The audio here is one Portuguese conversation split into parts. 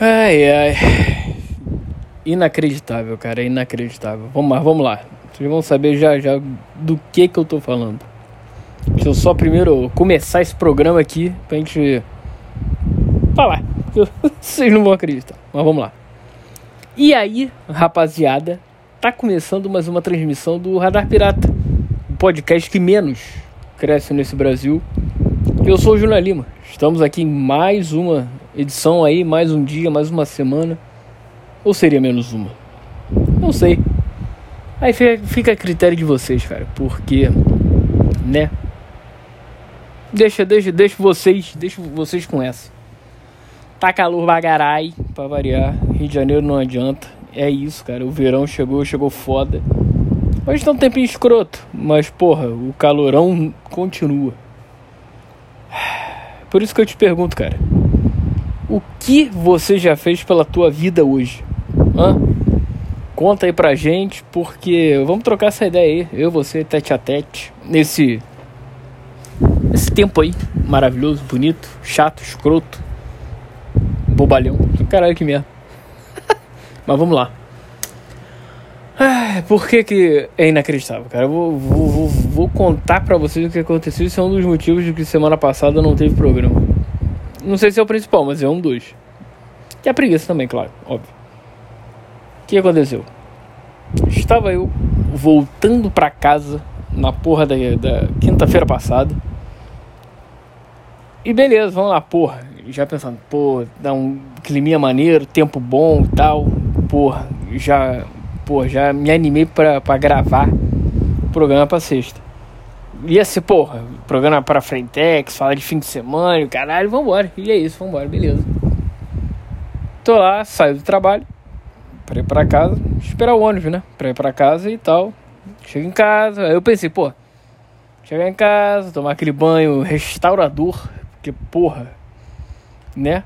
Ai, ai. Inacreditável, cara, inacreditável. Vamos lá, vamos lá. Vocês vão saber já já do que que eu tô falando. Deixa eu só primeiro começar esse programa aqui pra gente falar. Vocês não vão acreditar, mas vamos lá. E aí, rapaziada, tá começando mais uma transmissão do Radar Pirata, o podcast que menos cresce nesse Brasil. Eu sou o Júnior Lima. Estamos aqui em mais uma edição aí, mais um dia, mais uma semana. Ou seria menos uma? Não sei. Aí fica, a critério de vocês, cara. Porque, né? Deixa, deixa, deixa vocês, deixa vocês com essa. Tá calor bagarai, pra variar. Rio de Janeiro não adianta. É isso, cara. O verão chegou, chegou foda. Hoje tá um tempinho escroto, mas porra, o calorão continua. Por isso que eu te pergunto, cara. O que você já fez pela tua vida hoje? Hã? Conta aí pra gente, porque vamos trocar essa ideia aí, eu, você, tete a tete, nesse, nesse tempo aí, maravilhoso, bonito, chato, escroto, bobalhão, caralho que merda. Mas vamos lá. Por que, que é inacreditável, cara? Eu vou, vou, vou, vou contar pra vocês o que aconteceu. Isso é um dos motivos de que semana passada não teve programa. Não sei se é o principal, mas é um dos. E a preguiça também, claro, óbvio. O que aconteceu? Estava eu voltando pra casa na porra da, da quinta-feira passada. E beleza, vamos lá, porra. Já pensando, pô, dá um climinha maneiro, tempo bom e tal. Porra, já, porra, já me animei pra, pra gravar o programa pra sexta. Ia ser, porra, programa pra Frentex, falar de fim de semana, caralho, vambora. E é isso, vambora, beleza. Tô lá, saio do trabalho, pra ir pra casa, esperar o ônibus, né? Pra ir pra casa e tal. Chego em casa, aí eu pensei, pô, chegar em casa, tomar aquele banho restaurador, porque, porra, né?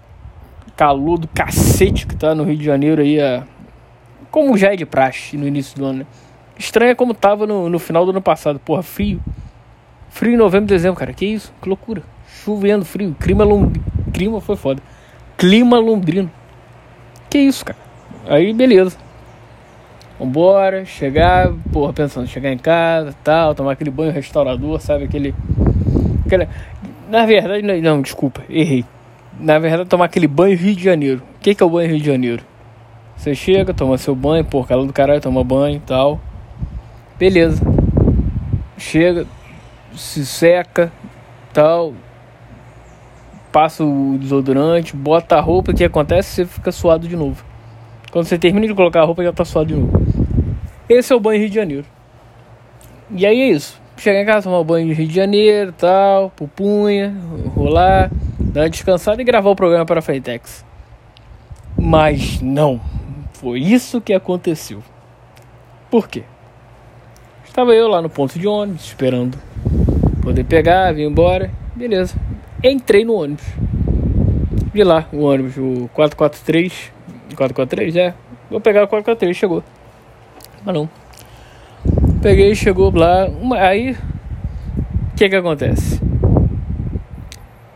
Calor do cacete que tá no Rio de Janeiro aí, a... como já é de praxe no início do ano, né? Estranho é como tava no, no final do ano passado, porra, frio. Frio em novembro e dezembro, cara. Que isso? Que loucura. Chovendo, frio. Clima londrino. Clima foi foda. Clima londrino. Que isso, cara. Aí, beleza. Vambora, chegar, porra, pensando, chegar em casa, tal, tomar aquele banho restaurador, sabe? Aquele. aquele... Na verdade, não, não, desculpa, errei. Na verdade, tomar aquele banho Rio de Janeiro. O que, que é o banho Rio de Janeiro? Você chega, toma seu banho, porra, calor do caralho, toma banho e tal. Beleza. Chega, se seca, tal, passa o desodorante, bota a roupa, o que acontece? Você fica suado de novo. Quando você termina de colocar a roupa, já tá suado de novo. Esse é o banho Rio de Janeiro. E aí é isso. Chegar em casa, tomar banho de Rio de Janeiro, tal, pupunha, rolar, dar uma descansada e gravar o programa para a Feitex. Mas não, foi isso que aconteceu. Por quê? Estava eu lá no ponto de ônibus, esperando poder pegar, vir embora. Beleza. Entrei no ônibus. Vi lá o ônibus, o 443. 443, é. Vou pegar o 443, chegou. Mas não. Peguei, chegou lá. Uma, aí, o que que acontece?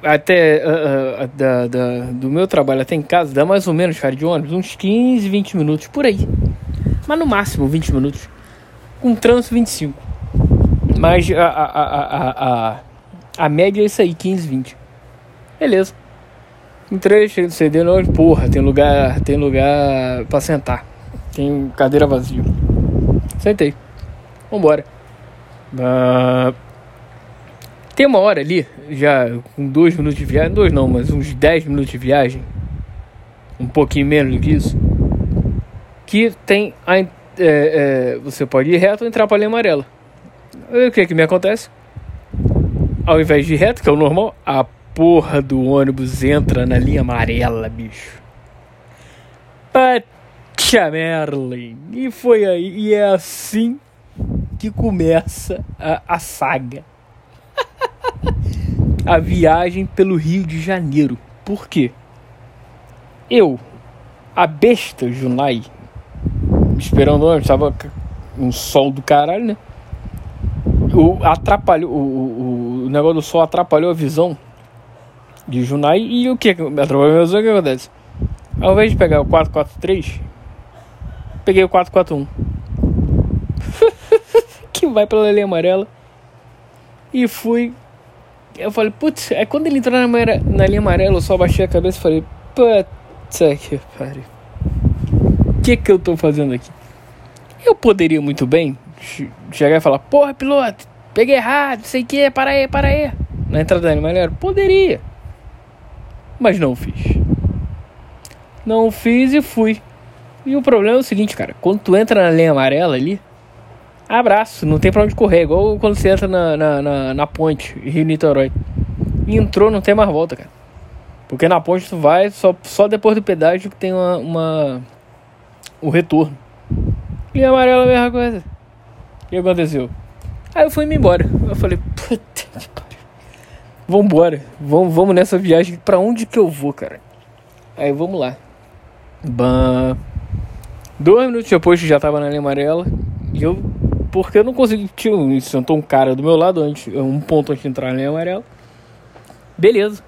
Até uh, uh, da, da, do meu trabalho até em casa, dá mais ou menos, cara, de ônibus, uns 15, 20 minutos, por aí. Mas no máximo 20 minutos. Com trânsito 25. Mas a, a, a, a, a média é isso aí, 15, 20. Beleza. Entrei, cheguei do CD, não, porra, tem lugar, tem lugar pra sentar. Tem cadeira vazia. Sentei. Vambora. Uh, tem uma hora ali, já com dois minutos de viagem, dois não, mas uns 10 minutos de viagem, um pouquinho menos do que isso, que tem a, é, é, você pode ir reto ou entrar pra linha amarela. E o que que me acontece? Ao invés de ir reto, que é o normal, a porra do ônibus entra na linha amarela, bicho. Patia Merlin. E foi aí, e é assim que começa a, a saga. a viagem pelo Rio de Janeiro. Por quê? Eu, a besta Junai, esperando o ônibus, tava um sol do caralho, né? O, atrapalhou, o, o, o negócio do sol atrapalhou a visão de Junai e o que? Atrapalhou a visão, o que acontece? Ao invés de pegar o 443, peguei o 441. que vai pela linha amarela. E fui. Eu falei, putz, é quando ele entrou na, na linha amarela, eu só baixei a cabeça e falei, puta que pariu. Que que eu tô fazendo aqui? Eu poderia muito bem chegar e falar, porra, piloto, peguei errado, sei que, para aí, para aí. Na entrada da amarela, poderia. Mas não fiz. Não fiz e fui. E o problema é o seguinte, cara, quando tu entra na linha amarela ali, abraço, não tem pra onde correr, igual quando você entra na, na, na, na ponte, Rio Niterói. entrou, não tem mais volta, cara. Porque na ponte tu vai, só, só depois do pedágio que tem uma, uma o retorno. E amarela a mesma coisa. O que aconteceu? Aí eu fui me embora. Eu falei, puta que pariu. Vambora. Vamos, vamos nessa viagem. Pra onde que eu vou, cara? Aí vamos lá. Bam. Dois minutos depois já tava na linha amarela. E eu. Porque eu não consegui. Tinha, sentou um cara do meu lado, antes, um ponto antes de entrar na linha amarela. Beleza.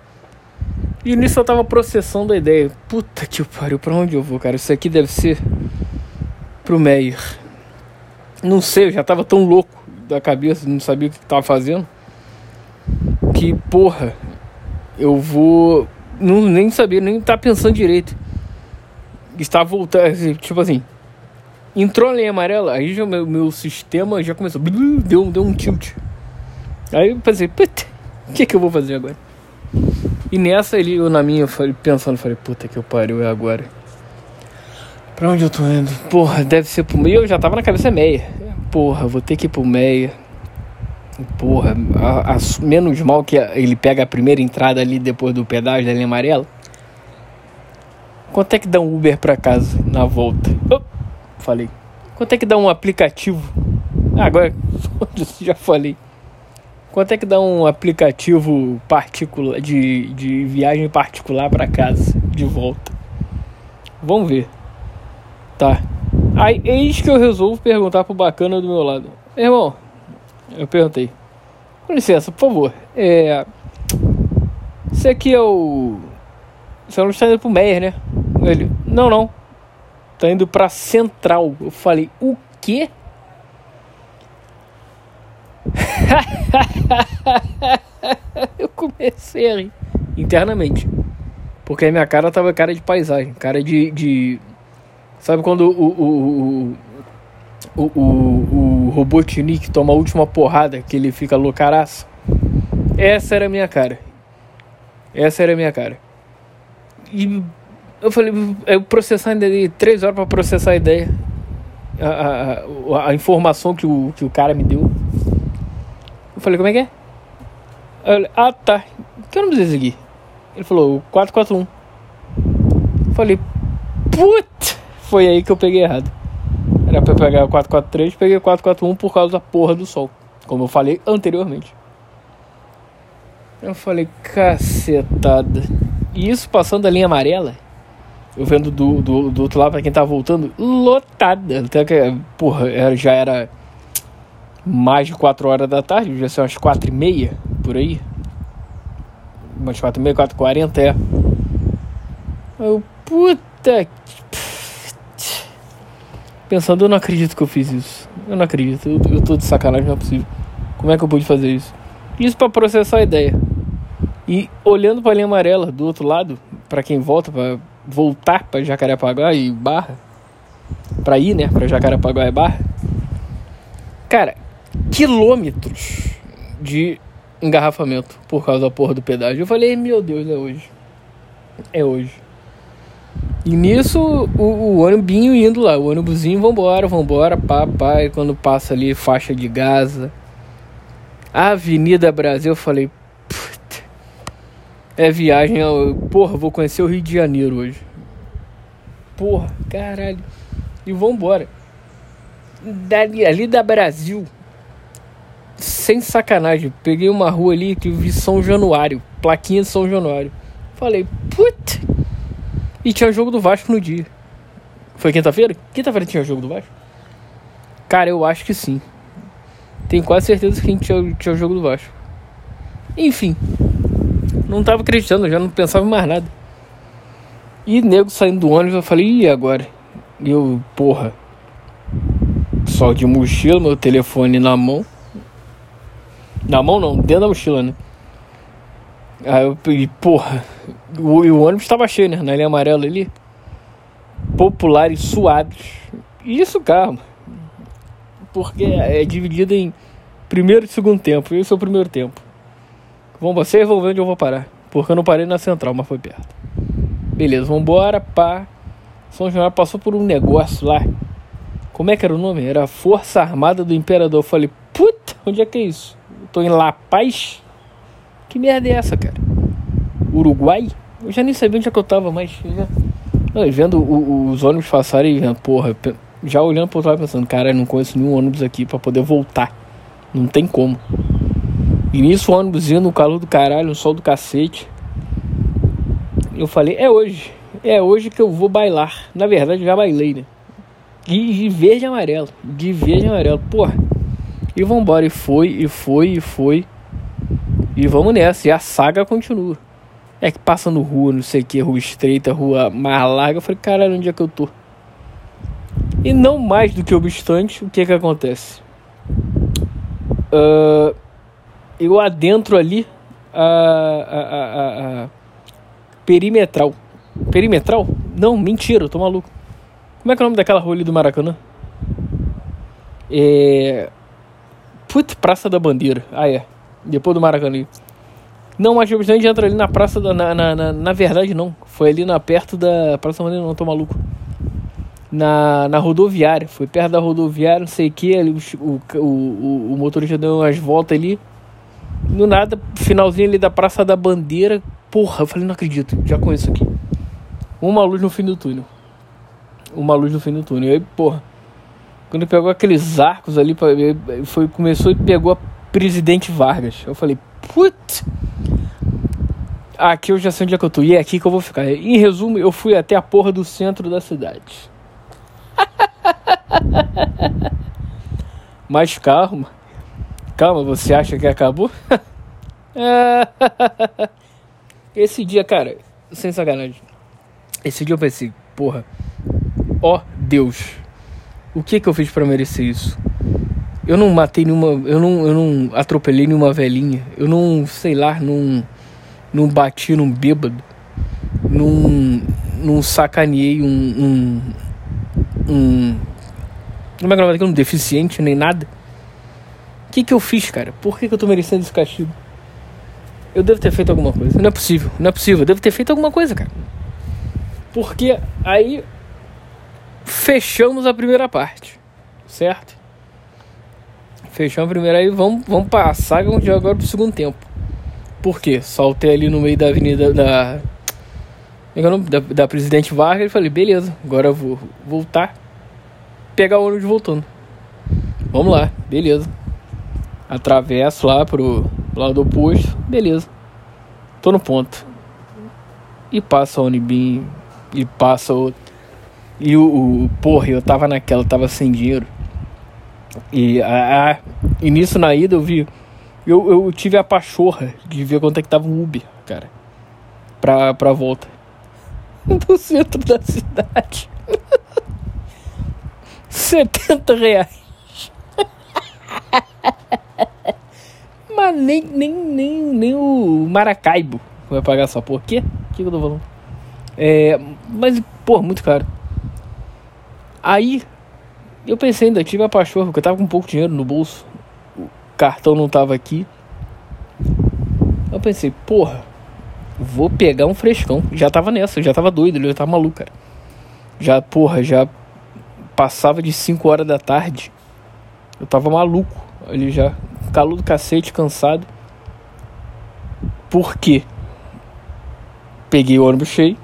E nisso eu tava processando a ideia. Puta que pariu, pra onde eu vou, cara? Isso aqui deve ser pro Meyer. Não sei, eu já tava tão louco da cabeça, não sabia o que tava fazendo. Que, porra, eu vou. Não, nem sabia, nem tá pensando direito está voltando, tipo assim, entrou a linha amarela, aí já meu, meu sistema já começou, deu, deu um tilt. Aí eu pensei, puta, o que que eu vou fazer agora? E nessa ele, eu na minha, eu falei, pensando, falei, puta que eu pariu, é agora. Pra onde eu tô indo? Porra, deve ser pro meio, eu já tava na cabeça meia. Porra, vou ter que ir pro meia. Porra, a, a, menos mal que ele pega a primeira entrada ali depois do pedágio da linha amarela. Quanto é que dá um Uber para casa na volta? Oh, falei. Quanto é que dá um aplicativo? Ah, agora já falei. Quanto é que dá um aplicativo particular de, de viagem particular para casa de volta? Vamos ver. Tá. Aí eis que eu resolvo perguntar pro bacana do meu lado. Irmão, eu perguntei. Com licença, por favor. É. Esse aqui é o. Você não está indo pro Meyer, né? Ele, não, não. Tá indo pra Central. Eu falei, o quê? eu comecei a rir internamente. Porque a minha cara tava cara de paisagem, cara de. de... Sabe quando o, o, o, o, o, o Robotnik toma a última porrada que ele fica loucaraço? Essa era a minha cara. Essa era a minha cara. E eu falei, eu processar ainda três horas para processar a ideia. A, a, a, informação que o, que o cara me deu. Eu falei, como é que é? Ah tá. Que eu não preciso seguir. Ele falou, 441. Eu falei, put! Foi aí que eu peguei errado. Era pra pegar o 443, peguei o 441 por causa da porra do sol. Como eu falei anteriormente. Eu falei, cacetada. E isso passando a linha amarela eu vendo do, do, do outro lado, pra quem tá voltando, lotada. Até que, porra, já era mais de 4 horas da tarde, já são umas 4 e meia, por aí. Umas 4 e meia, 4 e 40, é. Eu, puta. Pensando, eu não acredito que eu fiz isso. Eu não acredito, eu, eu tô de sacanagem, não é possível. Como é que eu pude fazer isso? Isso para processar a ideia. E olhando para a linha amarela do outro lado, para quem volta, para voltar para Jacarepaguá e Barra, para ir, né, para Jacarepaguá e Barra, cara, quilômetros de engarrafamento por causa da porra do pedágio. Eu falei, meu Deus, é hoje. É hoje. E nisso, o, o indo lá, o ônibusinho, vambora, vambora, pá, pá, e quando passa ali, faixa de Gaza, Avenida Brasil, eu falei, é viagem. Porra, vou conhecer o Rio de Janeiro hoje. Porra, caralho. E vambora. Dali, ali da Brasil. Sem sacanagem. Peguei uma rua ali que vi São Januário. Plaquinha de São Januário. Falei, puta. E tinha jogo do Vasco no dia. Foi quinta-feira? Quinta-feira tinha jogo do Vasco? Cara, eu acho que sim. Tenho quase certeza que tinha, tinha jogo do Vasco. Enfim, não tava acreditando, já não pensava em mais nada. E nego saindo do ônibus, eu falei, e agora? E eu, porra, só de mochila, meu telefone na mão. Na mão não, dentro da mochila, né? Aí eu peguei, porra, o, o ônibus tava cheio, né? Na linha amarela ali. Populares suados. E isso carro. Porque é dividido em primeiro e segundo tempo. Esse é o primeiro tempo. Vamos, vocês vão ver onde eu vou parar. Porque eu não parei na central, mas foi perto. Beleza, vambora, pá. São João passou por um negócio lá. Como é que era o nome? Era Força Armada do Imperador. Eu falei, puta, onde é que é isso? Tô em La Paz? Que merda é essa, cara? Uruguai? Eu já nem sabia onde é que eu tava, mas já... Não, vendo o, os ônibus passarem, porra, já olhando pro outro lado pensando, cara, não conheço nenhum ônibus aqui para poder voltar. Não tem como. E nisso o ônibus indo no calor do caralho, no sol do cacete. Eu falei, é hoje. É hoje que eu vou bailar. Na verdade, já bailei, né? De, de verde e amarelo. De verde e amarelo. Porra. E vambora. E foi, e foi, e foi. E vamos nessa. E a saga continua. É que passando rua, não sei o que, rua estreita, rua mais larga. Eu falei, caralho, onde é que eu tô? E não mais do que obstante, o que que acontece? Uh, eu adentro ali a, a, a, a perimetral. Perimetral? Não, mentira, eu tô maluco. Como é que é o nome daquela rua ali do Maracanã? É. Putz, Praça da Bandeira. Ah, é. Depois do Maracanã. Não, mas a gente entra ali na Praça da. Na, na, na, na, verdade, não. Foi ali na perto da. Praça da Bandeira, não, tô maluco. Na, na rodoviária. Foi perto da rodoviária, não sei o que. Ali, o, o, o, o motorista deu umas voltas ali. No nada, finalzinho ali da Praça da Bandeira. Porra, eu falei, não acredito, já conheço aqui. Uma luz no fim do túnel. Uma luz no fim do túnel. E aí, porra, quando pegou aqueles arcos ali, foi, começou e pegou a Presidente Vargas. Eu falei, putz, aqui eu já sei onde é que eu tô. E é aqui que eu vou ficar. Em resumo, eu fui até a porra do centro da cidade. Mas calma. Calma, você acha que acabou? Esse dia, cara, sem sacanagem. Esse dia eu pensei, porra, ó Deus, o que que eu fiz para merecer isso? Eu não matei nenhuma, eu não, eu não atropelei nenhuma velhinha, eu não, sei lá, não, não bati num bêbado, não, não sacaneei um, um, um como é que é o nome Um deficiente, nem nada. O que que eu fiz, cara? Por que que eu tô merecendo esse castigo? Eu devo ter feito alguma coisa. Não é possível, não é possível. Eu devo ter feito alguma coisa, cara. Porque aí fechamos a primeira parte, certo? Fechamos a primeira aí, vamos, vamos passar agora pro segundo tempo. Por quê? Saltei ali no meio da avenida da. É é da, da Presidente Vargas e falei, beleza, agora eu vou voltar. Pegar o ônibus voltando. Vamos lá, beleza. Atravesso lá pro lado oposto, beleza. Tô no ponto. E passa o ônibus e passa outro. E o, o porra, eu tava naquela, tava sem dinheiro. E, a, a, e nisso na ida eu vi. Eu, eu tive a pachorra de ver quanto é que tava um Uber, cara. Pra, pra volta. Do centro da cidade. 70 reais. Mas nem, nem, nem, nem o Maracaibo vai pagar essa porra. Quê? O que eu tô falando? É, mas, pô, muito caro. Aí, eu pensei ainda, tive a pachorra, porque eu tava com pouco dinheiro no bolso. O cartão não tava aqui. Eu pensei, porra, vou pegar um frescão. Já tava nessa, já tava doido, eu tava maluco, cara. Já, porra, já passava de 5 horas da tarde. Eu tava maluco. Ali já, calor do cacete, cansado. Por quê? Peguei o ônibus cheio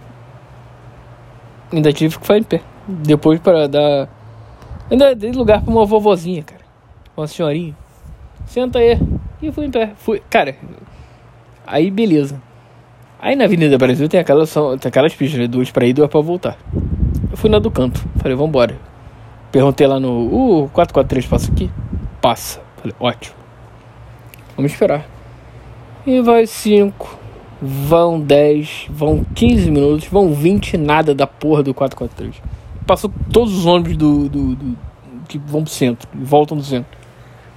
Ainda tive que ficar em pé. Depois para dar. Ainda dei lugar para uma vovozinha, cara. Uma senhorinha. Senta aí. E fui em pé. Fui. Cara. Aí beleza. Aí na Avenida Brasil tem aquelas, tem aquelas pistas, né? duas pra ir e duas pra voltar. Eu fui na do canto. Falei, vambora. Perguntei lá no. Uh, 443 passa aqui? Passa. Falei, ótimo. Vamos esperar. E vai 5, vão 10, vão 15 minutos, vão 20 nada da porra do 443. Passou todos os ônibus do, do, do que vão pro centro, voltam do centro.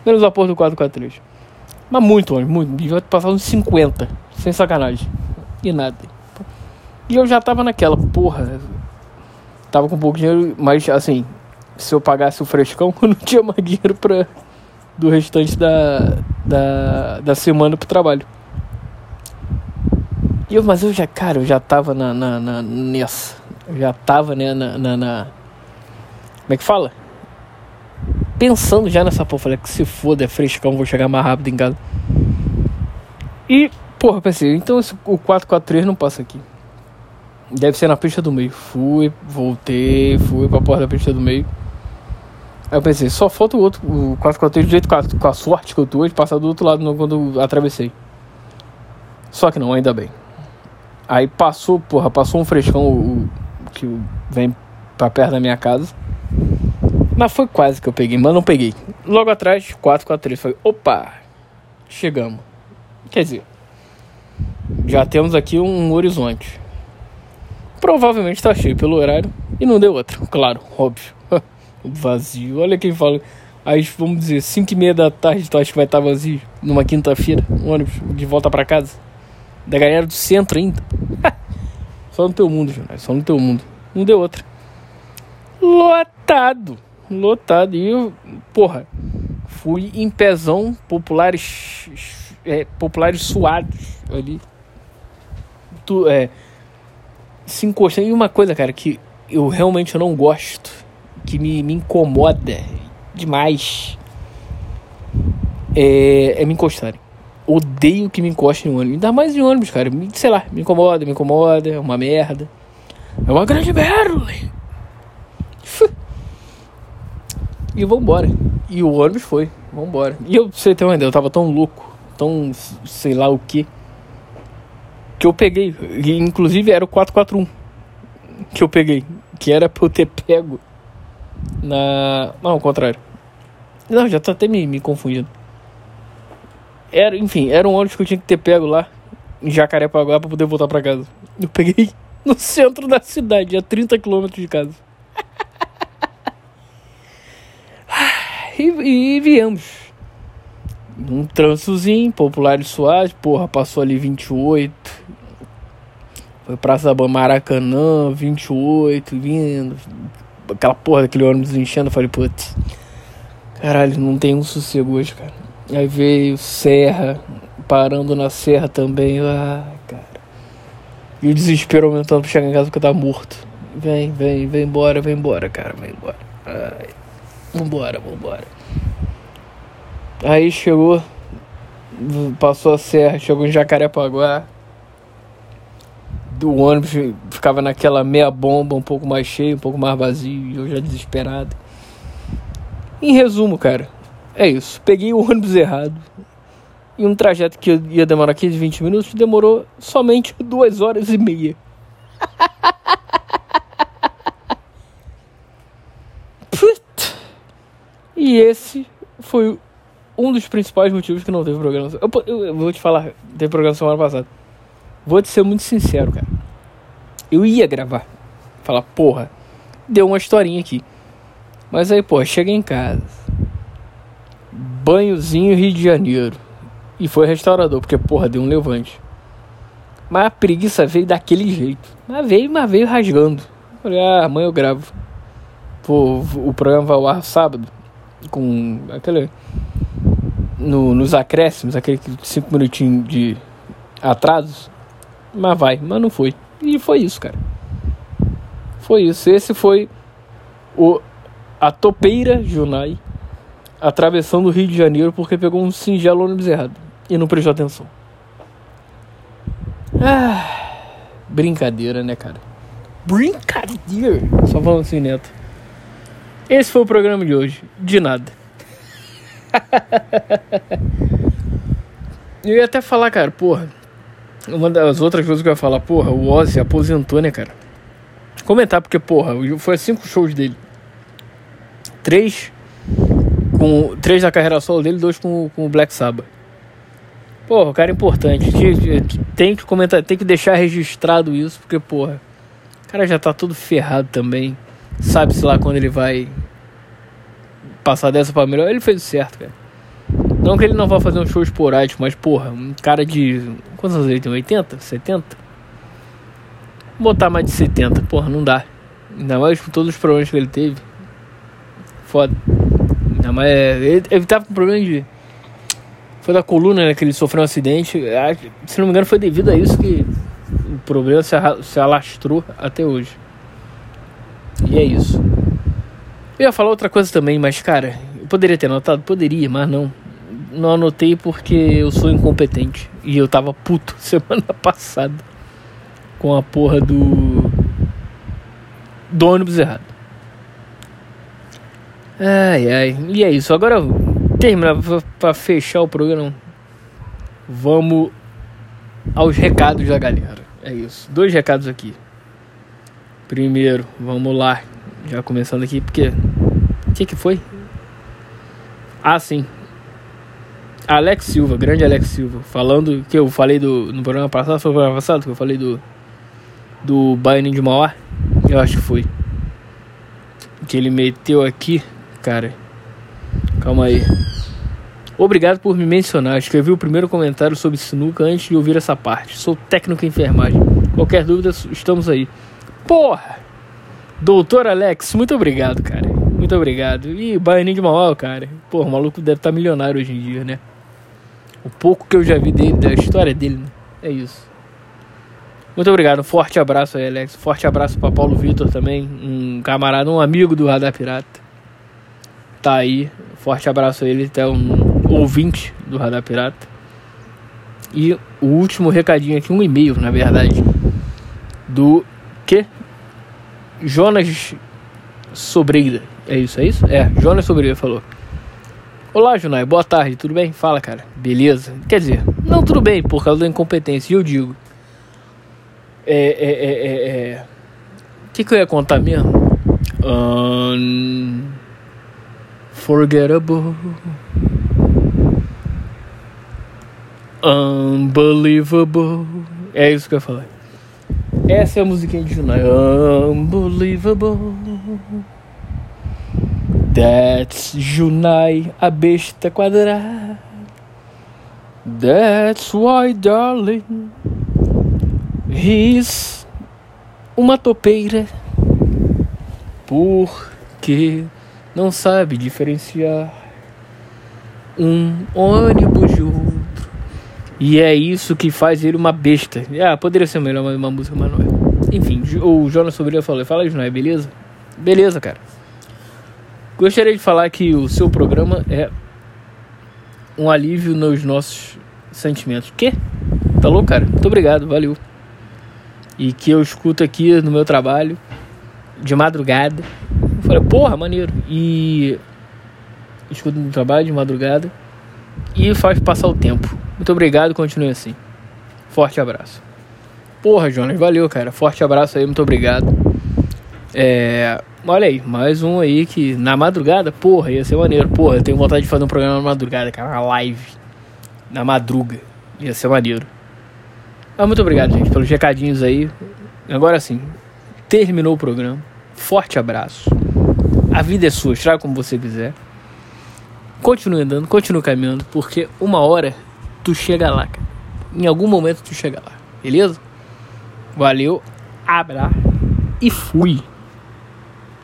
Menos a porra do 443. Mas muito ônibus, muito. Devia passar uns 50, sem sacanagem. E nada. E eu já tava naquela, porra. Tava com pouco dinheiro, mas assim, se eu pagasse o frescão, eu não tinha mais dinheiro pra, do restante da, da, da semana pro trabalho. E eu, mas eu já, cara, eu já tava na, na, na nessa. Já tava, né, na, na, na, Como é que fala? Pensando já nessa porra. Falei que se foda, é frescão, vou chegar mais rápido em casa. E, porra, pensei, então esse, o 443 não passa aqui. Deve ser na pista do meio. Fui, voltei, fui pra porta da pista do meio. Aí eu pensei, só falta o outro, o 443 do jeito com a, com a sorte que eu tô de passar do outro lado quando atravessei. Só que não, ainda bem. Aí passou, porra, passou um frescão o, que vem pra perto da minha casa. Mas foi quase que eu peguei, mas não peguei. Logo atrás, 443. Foi, opa, chegamos. Quer dizer, já temos aqui um horizonte. Provavelmente tá cheio pelo horário e não deu outro, claro, óbvio. vazio. Olha quem fala. Aí vamos dizer, 5 e meia da tarde, tu acha que vai estar tá vazio numa quinta-feira, um ônibus de volta para casa? Da galera do centro ainda. só no teu mundo, Jonas. Só no teu mundo. Não deu outra. Lotado. Lotado. E eu, porra, fui em pezão populares. É, populares suados ali. Tu, é, se encostando. E uma coisa, cara, que eu realmente não gosto. Que me, me incomoda demais. É, é me encostarem odeio que me encoste em ônibus. Ainda mais em ônibus, cara. Sei lá, me incomoda, me incomoda. É uma merda. É uma grande merda. E vambora. E o ônibus foi. Vambora. E eu, você ter uma ideia, eu tava tão louco. Tão sei lá o que. Que eu peguei. E, inclusive era o 441. Que eu peguei. Que era pra eu ter pego. Na. Não, ao contrário. Não, já tô até me, me confundindo. Era, enfim, era um ônibus que eu tinha que ter pego lá em Jacarepaguá para poder voltar para casa. Eu peguei no centro da cidade, a 30 quilômetros de casa. e, e, viemos. Um trânsitozinho, popular e suave, porra, passou ali 28. Foi Praça Maracanã, 28, vindo. Aquela porra daquele ônibus enchendo, eu falei, putz. Caralho, não tem um sossego hoje, cara. Aí veio Serra, parando na Serra também. Ah, cara. E o desespero aumentando pra chegar em casa porque tava morto. Vem, vem, vem embora, vem embora, cara, vem embora. Ai. Vambora, vambora. Aí chegou, passou a serra, chegou em Jacarepaguá. Do ônibus ficava naquela meia bomba, um pouco mais cheio, um pouco mais vazio, e eu já desesperado. Em resumo, cara, é isso. Peguei o ônibus errado. E um trajeto que ia demorar 15, 20 minutos demorou somente 2 horas e meia. e esse foi um dos principais motivos que não teve programação. Eu, eu, eu, vou te falar, teve programação semana passada. Vou te ser muito sincero, cara. Eu ia gravar. Falar, porra, deu uma historinha aqui. Mas aí, porra, cheguei em casa banhozinho Rio de Janeiro. E foi restaurador, porque porra, deu um levante. Mas a preguiça veio daquele jeito. Mas veio, mas veio rasgando. Falei, ah, amanhã eu gravo. Pô, o programa vai ao ar sábado. Com aquele. No, nos acréscimos, aquele cinco minutinhos de atrasos. Mas vai, mas não foi. E foi isso, cara. Foi isso. Esse foi o a topeira Junai atravessando o Rio de Janeiro porque pegou um singelo ônibus errado e não prestou atenção. Ah, brincadeira, né, cara? Brincadeira! Só falando assim, Neto. Esse foi o programa de hoje. De nada. eu ia até falar, cara, porra. Uma das outras coisas que eu ia falar, porra, o Ozzy aposentou, né, cara? Comentar, porque, porra, foi cinco shows dele. Três com três da carreira solo dele, dois com, com o Black Sabbath. Porra, o cara é importante. Tem que comentar, tem que deixar registrado isso, porque, porra, o cara já tá todo ferrado também. Sabe-se lá quando ele vai passar dessa pra melhor. Ele fez o certo, cara. Não que ele não vá fazer um show esporádico, mas, porra, um cara de. Quantos anos ele tem? 80? 70? Vou botar mais de 70, porra, não dá. Ainda mais com todos os problemas que ele teve. Foda. Ainda mais. Ele, ele tava com problema de foi da coluna né, que ele sofreu um acidente. Se não me engano, foi devido a isso que o problema se, se alastrou até hoje. E é isso. Eu ia falar outra coisa também, mas cara, eu poderia ter anotado? Poderia, mas não. Não anotei porque eu sou incompetente. E eu tava puto semana passada com a porra do. do ônibus errado. Ai ai. E é isso. Agora terminar, para fechar o programa, vamos aos recados da galera. É isso. Dois recados aqui. Primeiro, vamos lá. Já começando aqui, porque. O que, que foi? Ah, sim. Alex Silva, grande Alex Silva. Falando que eu falei do. No programa passado, foi programa passado que eu falei do. Do Bayern de Mauá. Eu acho que foi. Que ele meteu aqui, cara. Calma aí. Obrigado por me mencionar. Escrevi o primeiro comentário sobre sinuca antes de ouvir essa parte. Sou técnico em enfermagem. Qualquer dúvida, estamos aí. Porra! Doutor Alex, muito obrigado, cara. Muito obrigado. E Baianinho de Mauá, cara. Porra, o maluco deve estar tá milionário hoje em dia, né? O pouco que eu já vi dele, da história dele, né? É isso. Muito obrigado. Um forte abraço aí, Alex. Forte abraço para Paulo Vitor também. Um camarada, um amigo do Radar Pirata tá aí. Forte abraço a ele, até um ouvinte do Radar Pirata. E o último recadinho aqui, um e-mail, na verdade, do que? Jonas Sobreira. É isso, é isso? É, Jonas Sobreira falou. Olá, Junai, boa tarde, tudo bem? Fala, cara. Beleza? Quer dizer, não tudo bem por causa da incompetência. Eu digo. É, é, é, é, é. O que, que eu ia contar mesmo? Um Unforgettable. Unbelievable. É isso que eu falei. Essa é a musiquinha de Junai. Unbelievable. That's Junai, a besta quadrada. That's why, darling, he's uma topeira. Porque não sabe diferenciar um ônibus de outro. E é isso que faz ele uma besta. Ah, poderia ser melhor uma música, mas não é. Enfim, o Jonas Sobrinho falou: Fala Jonas, beleza? Beleza, cara. Gostaria de falar que o seu programa é um alívio nos nossos sentimentos. Que? Tá louco, cara? Muito obrigado, valeu. E que eu escuto aqui no meu trabalho de madrugada Falei, porra, maneiro. E escuto no trabalho de madrugada e faz passar o tempo. Muito obrigado, continue assim. Forte abraço. Porra, Jonas, valeu, cara. Forte abraço aí, muito obrigado. É, olha aí, mais um aí que na madrugada, porra, ia ser maneiro. Porra, eu tenho vontade de fazer um programa na madrugada, cara, uma live na madruga. Ia ser maneiro. Mas muito obrigado, gente, pelos recadinhos aí. Agora sim, terminou o programa. Forte abraço. A vida é sua, estraga como você quiser. Continue andando, continue caminhando, porque uma hora tu chega lá, cara. Em algum momento tu chega lá, beleza? Valeu, abra e fui.